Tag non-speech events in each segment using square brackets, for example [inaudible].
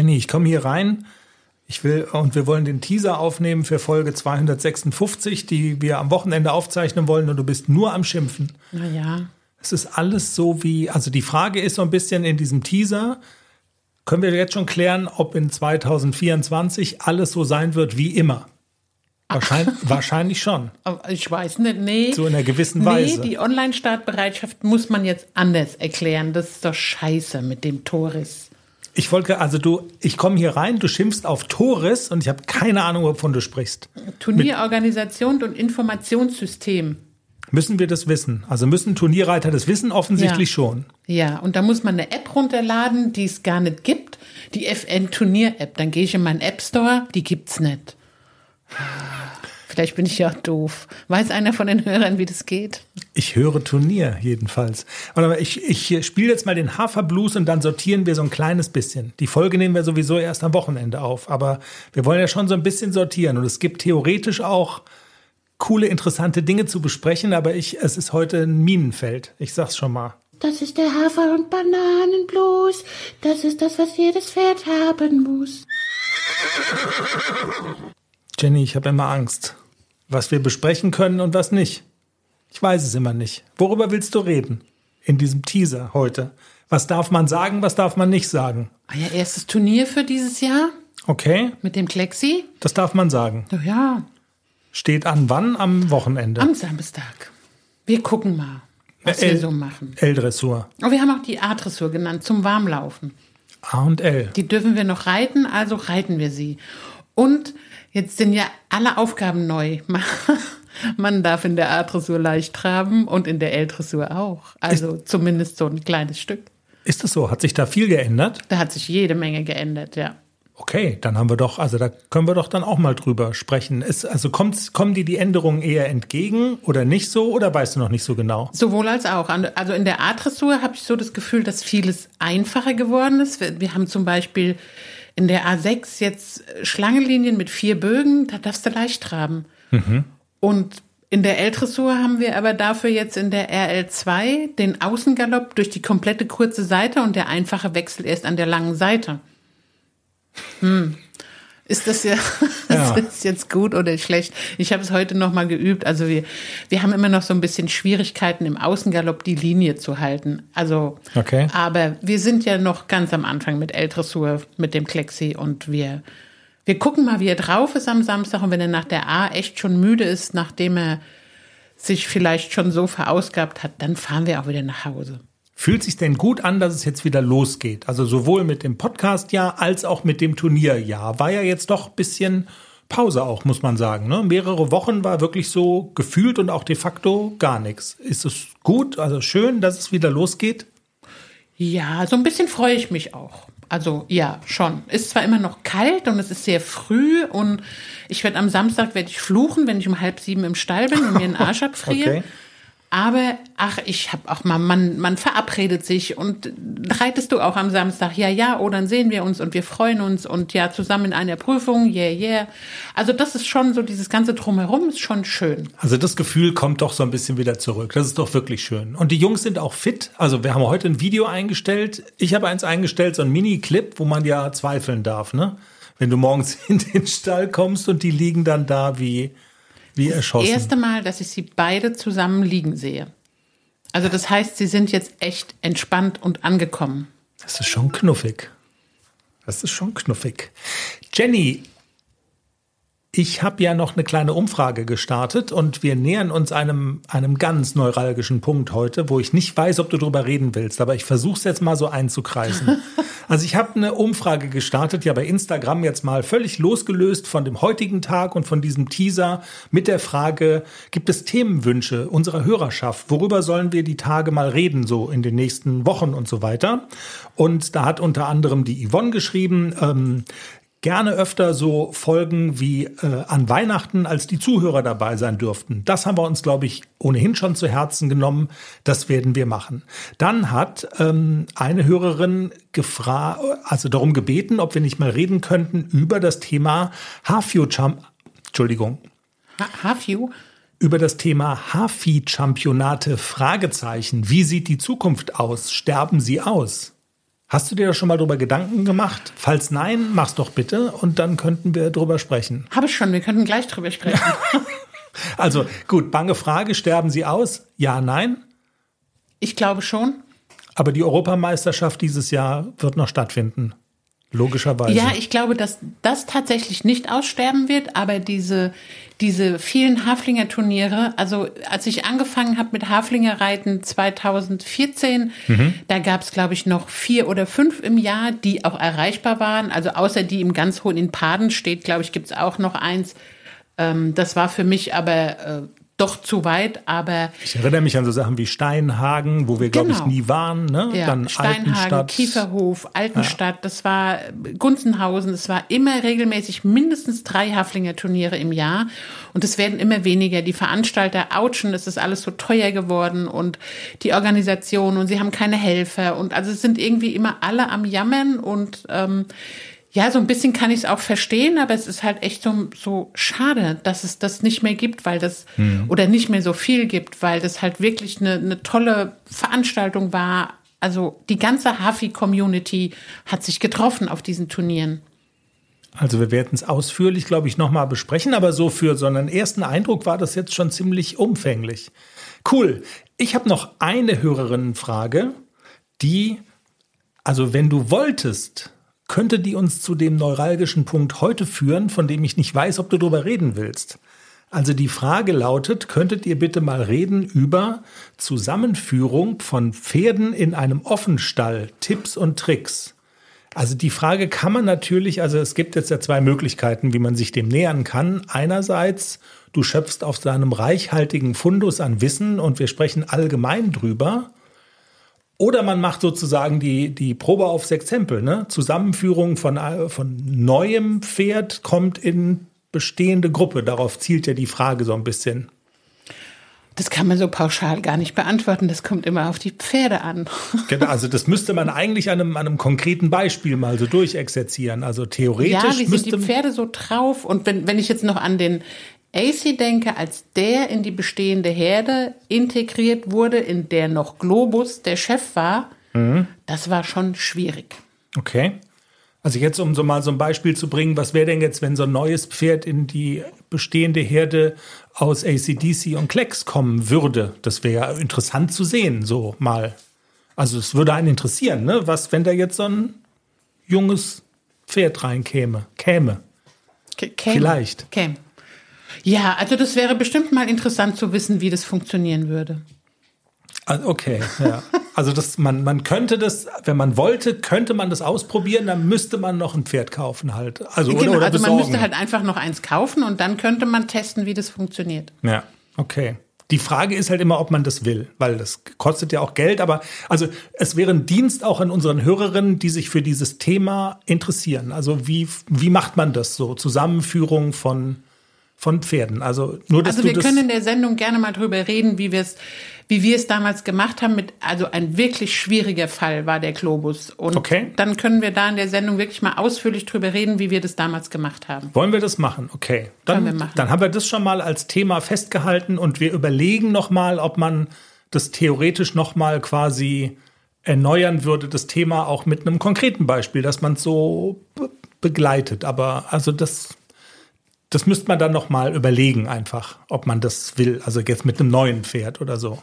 Jenny, ich komme hier rein. Ich will, und wir wollen den Teaser aufnehmen für Folge 256, die wir am Wochenende aufzeichnen wollen, und du bist nur am Schimpfen. Naja. Es ist alles so wie, also die Frage ist so ein bisschen in diesem Teaser, können wir jetzt schon klären, ob in 2024 alles so sein wird wie immer? Wahrscheinlich, [laughs] wahrscheinlich schon. Ich weiß nicht, nee. So in einer gewissen nee, Weise. die Online-Startbereitschaft muss man jetzt anders erklären. Das ist doch scheiße mit dem Toris. Ich wollte, also du, ich komme hier rein, du schimpfst auf Toris und ich habe keine Ahnung, wovon du sprichst. Turnierorganisation und Informationssystem. Müssen wir das wissen? Also müssen Turnierreiter das wissen? Offensichtlich Ja. schon. Ja, und da muss man eine App runterladen, die es gar nicht gibt. Die FN-Turnier-App. Dann gehe ich in meinen App Store, die gibt's nicht. Vielleicht bin ich ja auch doof. Weiß einer von den Hörern, wie das geht? Ich höre Turnier jedenfalls. Aber ich, ich spiele jetzt mal den Haferblues und dann sortieren wir so ein kleines bisschen. Die Folge nehmen wir sowieso erst am Wochenende auf. Aber wir wollen ja schon so ein bisschen sortieren. Und es gibt theoretisch auch coole, interessante Dinge zu besprechen. Aber ich, es ist heute ein Minenfeld. Ich sag's schon mal. Das ist der Hafer- und Bananenblues. Das ist das, was jedes Pferd haben muss. Jenny, ich habe immer Angst. Was wir besprechen können und was nicht. Ich weiß es immer nicht. Worüber willst du reden? In diesem Teaser heute. Was darf man sagen, was darf man nicht sagen? Ah ja, erstes Turnier für dieses Jahr Okay, mit dem Klexi. das darf man sagen. Ja, Ja, Steht an wann? Am Wochenende. am Samstag. Wir gucken mal, was Äh, wir so machen. L-Dressur. Oh, wir haben auch die A-Dressur genannt, zum Warmlaufen. A und L. Die dürfen wir noch reiten, also reiten wir sie. Und jetzt sind ja alle Aufgaben neu. [laughs] Man darf in der A-Dressur leicht traben und in der L-Dressur auch. Also zumindest so ein kleines Stück. Ist es so? Hat sich da viel geändert? Da hat sich jede Menge geändert, ja. Okay, dann haben wir doch, also da können wir doch dann auch mal drüber sprechen. Ist, also kommt, kommen dir die Änderungen eher entgegen oder nicht so oder weißt du noch nicht so genau? Sowohl als auch. Also in der A-Dressur habe ich so das Gefühl, dass vieles einfacher geworden ist. Wir, wir haben zum Beispiel in der A6 jetzt Schlangenlinien mit vier Bögen, da darfst du leicht traben. Und in der L-Dressur haben wir aber dafür jetzt in der RL2 den Außengalopp durch die komplette kurze Seite und der einfache Wechsel erst an der langen Seite. Hm. Ist das ja, [laughs] Ja. ist das jetzt gut oder schlecht? Ich habe es heute noch mal geübt. Also wir, wir haben immer noch so ein bisschen Schwierigkeiten im Außengalopp die Linie zu halten. Also, Okay. aber wir sind ja noch ganz am Anfang mit L-Dressur, mit dem Klexi und wir, wir gucken mal, wie er drauf ist am Samstag und wenn er nach der A echt schon müde ist, nachdem er sich vielleicht schon so verausgabt hat, dann fahren wir auch wieder nach Hause. Fühlt sich denn gut an, dass es jetzt wieder losgeht? Also sowohl mit dem Podcast-Jahr als auch mit dem Turnierjahr. War ja jetzt doch ein bisschen Pause auch, muss man sagen. Ne? Mehrere Wochen war wirklich so gefühlt und auch de facto gar nichts. Ist es gut, also schön, dass es wieder losgeht? Ja, so ein bisschen freue ich mich auch. Also ja, schon. Ist zwar immer noch kalt und es ist sehr früh und ich werde am Samstag werde ich fluchen, wenn ich um halb sieben im Stall bin und mir einen Arsch [laughs] abfriere. Okay. Aber ach, ich habe auch mal, man, man verabredet sich und reitest du auch am Samstag? Ja, ja, oh, dann sehen wir uns und wir freuen uns und ja, zusammen in einer Prüfung, yeah, yeah. Also das ist schon so, dieses ganze Drumherum ist schon schön. Also das Gefühl kommt doch so ein bisschen wieder zurück. Das ist doch wirklich schön. Und die Jungs sind auch fit. Also wir haben heute ein Video eingestellt. Ich habe eins eingestellt, so ein Mini-Clip, wo man ja zweifeln darf, ne? Wenn du morgens [laughs] in den Stall kommst und die liegen dann da wie, wie erschossen. Erste Mal, dass ich sie beide zusammen liegen sehe. Also das heißt, sie sind jetzt echt entspannt und angekommen. Das ist schon knuffig. Das ist schon knuffig. Jenny, ich habe ja noch eine kleine Umfrage gestartet und wir nähern uns einem, einem ganz neuralgischen Punkt heute, wo ich nicht weiß, ob du drüber reden willst, aber ich versuche es jetzt mal so einzukreisen. [laughs] Also ich habe eine Umfrage gestartet, ja bei Instagram jetzt mal völlig losgelöst von dem heutigen Tag und von diesem Teaser mit der Frage, gibt es Themenwünsche unserer Hörerschaft? Worüber sollen wir die Tage mal reden, so in den nächsten Wochen und so weiter? Und da hat unter anderem die Yvonne geschrieben, ähm, gerne öfter so Folgen wie äh, an Weihnachten, als die Zuhörer dabei sein dürften. Das haben wir uns, glaube ich, ohnehin schon zu Herzen genommen. Das werden wir machen. Dann hat ähm, eine Hörerin gefragt, also darum gebeten, ob wir nicht mal reden könnten über das Thema Haarview-Champ, Entschuldigung, Ha- Have you? über das Thema Hafi-Championate Fragezeichen. Wie sieht die Zukunft aus? Sterben sie aus? Hast du dir da schon mal drüber Gedanken gemacht? Falls nein, mach's doch bitte und dann könnten wir drüber sprechen. Habe ich schon, wir könnten gleich drüber sprechen. [laughs] Also gut, bange Frage, sterben sie aus? Ja, nein. ich glaube schon. Aber die Europameisterschaft dieses Jahr wird noch stattfinden. Logischerweise. Ja, ich glaube, dass das tatsächlich nicht aussterben wird, aber diese, diese vielen Haflinger Turniere, also als ich angefangen habe mit Haflinger Reiten 2014, da gab es, glaube ich, noch vier oder fünf im Jahr, die auch erreichbar waren. Also außer die im ganz hohen in Paden steht, glaube ich, gibt es auch noch eins. Ähm, das war für mich aber äh, doch zu weit, aber ich erinnere mich an so Sachen wie Steinhagen, wo wir, glaube ich, Genau. nie waren. Ne? Ja, Dann Steinhagen, Altenstadt. Kieferhof, Altenstadt, das war Gunzenhausen, es war immer regelmäßig mindestens drei Haflinger Turniere im Jahr und es werden immer weniger. Die Veranstalter ouchen, es ist alles so teuer geworden und die Organisation und sie haben keine Helfer und also es sind irgendwie immer alle am Jammern und ähm, ja, so ein bisschen kann ich es auch verstehen, aber es ist halt echt so, so schade, dass es das nicht mehr gibt, weil das oder nicht mehr so viel gibt, weil das halt wirklich eine, eine tolle Veranstaltung war. Also die ganze Hafi-Community hat sich getroffen auf diesen Turnieren. Also wir werden es ausführlich, glaube ich, nochmal besprechen, aber so für so einen ersten Eindruck war das jetzt schon ziemlich umfänglich. Cool. Ich habe noch eine Hörerinnenfrage, die, also wenn du wolltest, könnte die uns zu dem neuralgischen Punkt heute führen, von dem ich nicht weiß, ob du darüber reden willst. Also die Frage lautet, könntet ihr bitte mal reden über Zusammenführung von Pferden in einem Offenstall, Tipps und Tricks? Also die Frage kann man natürlich, also es gibt jetzt ja zwei Möglichkeiten, wie man sich dem nähern kann. Einerseits, du schöpfst auf seinem reichhaltigen Fundus an Wissen und wir sprechen allgemein drüber. Oder man macht sozusagen die, die Probe aufs Exempel. Ne? Zusammenführung von, äh, von neuem Pferd kommt in bestehende Gruppe. Darauf zielt ja die Frage so ein bisschen. Das kann man so pauschal gar nicht beantworten. Das kommt immer auf die Pferde an. [laughs] Genau, also das müsste man eigentlich an einem, an einem konkreten Beispiel mal so durchexerzieren. Also theoretisch Ja, wie sind die Pferde so drauf? Und wenn, wenn ich jetzt noch an den AC denke, als der in die bestehende Herde integriert wurde, in der noch Globus der Chef war, Mhm. das war schon schwierig. Okay. Also jetzt, um so mal so ein Beispiel zu bringen, was wäre denn jetzt, wenn so ein neues Pferd in die bestehende Herde aus ACDC und Klecks kommen würde? Das wäre ja interessant zu sehen, so mal. Also es würde einen interessieren, ne? Was, wenn da jetzt so ein junges Pferd reinkäme, käme. K- Käme. Vielleicht. Käme. Ja, also das wäre bestimmt mal interessant zu wissen, wie das funktionieren würde. Ah, Okay, ja. Also das, man, man könnte das, wenn man wollte, könnte man das ausprobieren, dann müsste man noch ein Pferd kaufen halt. Also, oder, genau, oder also man besorgen. müsste halt einfach noch eins kaufen und dann könnte man testen, wie das funktioniert. Ja, okay. Die Frage ist halt immer, ob man das will, weil das kostet ja auch Geld. Aber also es wäre ein Dienst auch an unseren Hörerinnen, die sich für dieses Thema interessieren. Also wie, wie macht man das so? Zusammenführung von, von Pferden. Also nur, dass Also wir das. können in der Sendung gerne mal drüber reden, wie wir es, wie wir es damals gemacht haben. Mit, also ein wirklich schwieriger Fall war der Globus. Und Okay. dann können wir da in der Sendung wirklich mal ausführlich drüber reden, wie wir das damals gemacht haben. Wollen wir das machen? Okay. Dann, machen. dann haben wir das schon mal als Thema festgehalten und wir überlegen noch mal, ob man das theoretisch noch mal quasi erneuern würde, das Thema auch mit einem konkreten Beispiel, dass man es so be begleitet. Aber also das, das müsste man dann noch mal überlegen einfach, ob man das will. Also jetzt mit einem neuen Pferd oder so.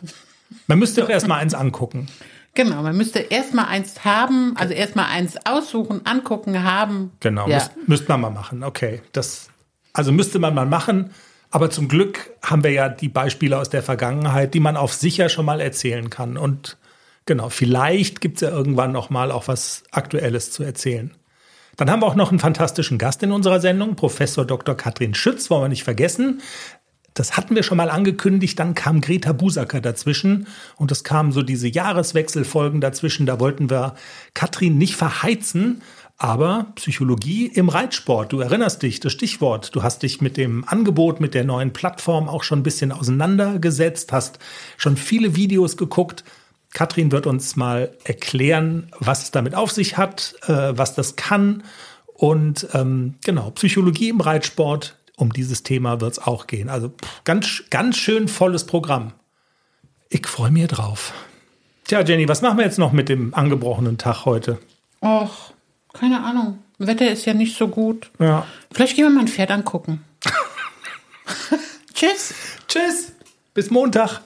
Man müsste doch erst mal eins angucken. Genau, man müsste erstmal eins haben, also erstmal eins aussuchen, angucken, haben. Genau, Ja. müsst, müsste man mal machen. Okay, das also müsste man mal machen. Aber zum Glück haben wir ja die Beispiele aus der Vergangenheit, die man auf sicher schon mal erzählen kann. Und genau, vielleicht gibt es ja irgendwann noch mal auch was Aktuelles zu erzählen. Dann haben wir auch noch einen fantastischen Gast in unserer Sendung, Professor Dr. Katrin Schütz, wollen wir nicht vergessen. Das hatten wir schon mal angekündigt, dann kam Greta Busacker dazwischen und es kamen so diese Jahreswechselfolgen dazwischen. Da wollten wir Katrin nicht verheizen, aber Psychologie im Reitsport. Du erinnerst dich, das Stichwort. Du hast dich mit dem Angebot, mit der neuen Plattform auch schon ein bisschen auseinandergesetzt, hast schon viele Videos geguckt. Katrin wird uns mal erklären, was es damit auf sich hat, äh, was das kann. Und ähm, genau, Psychologie im Reitsport, um dieses Thema wird es auch gehen. Also pff, ganz, ganz schön volles Programm. Ich freue mich drauf. Tja, Jenny, was machen wir jetzt noch mit dem angebrochenen Tag heute? Och, keine Ahnung. Wetter ist ja nicht so gut. Ja. Vielleicht gehen wir mal ein Pferd angucken. [laughs] Tschüss. Tschüss. Bis Montag.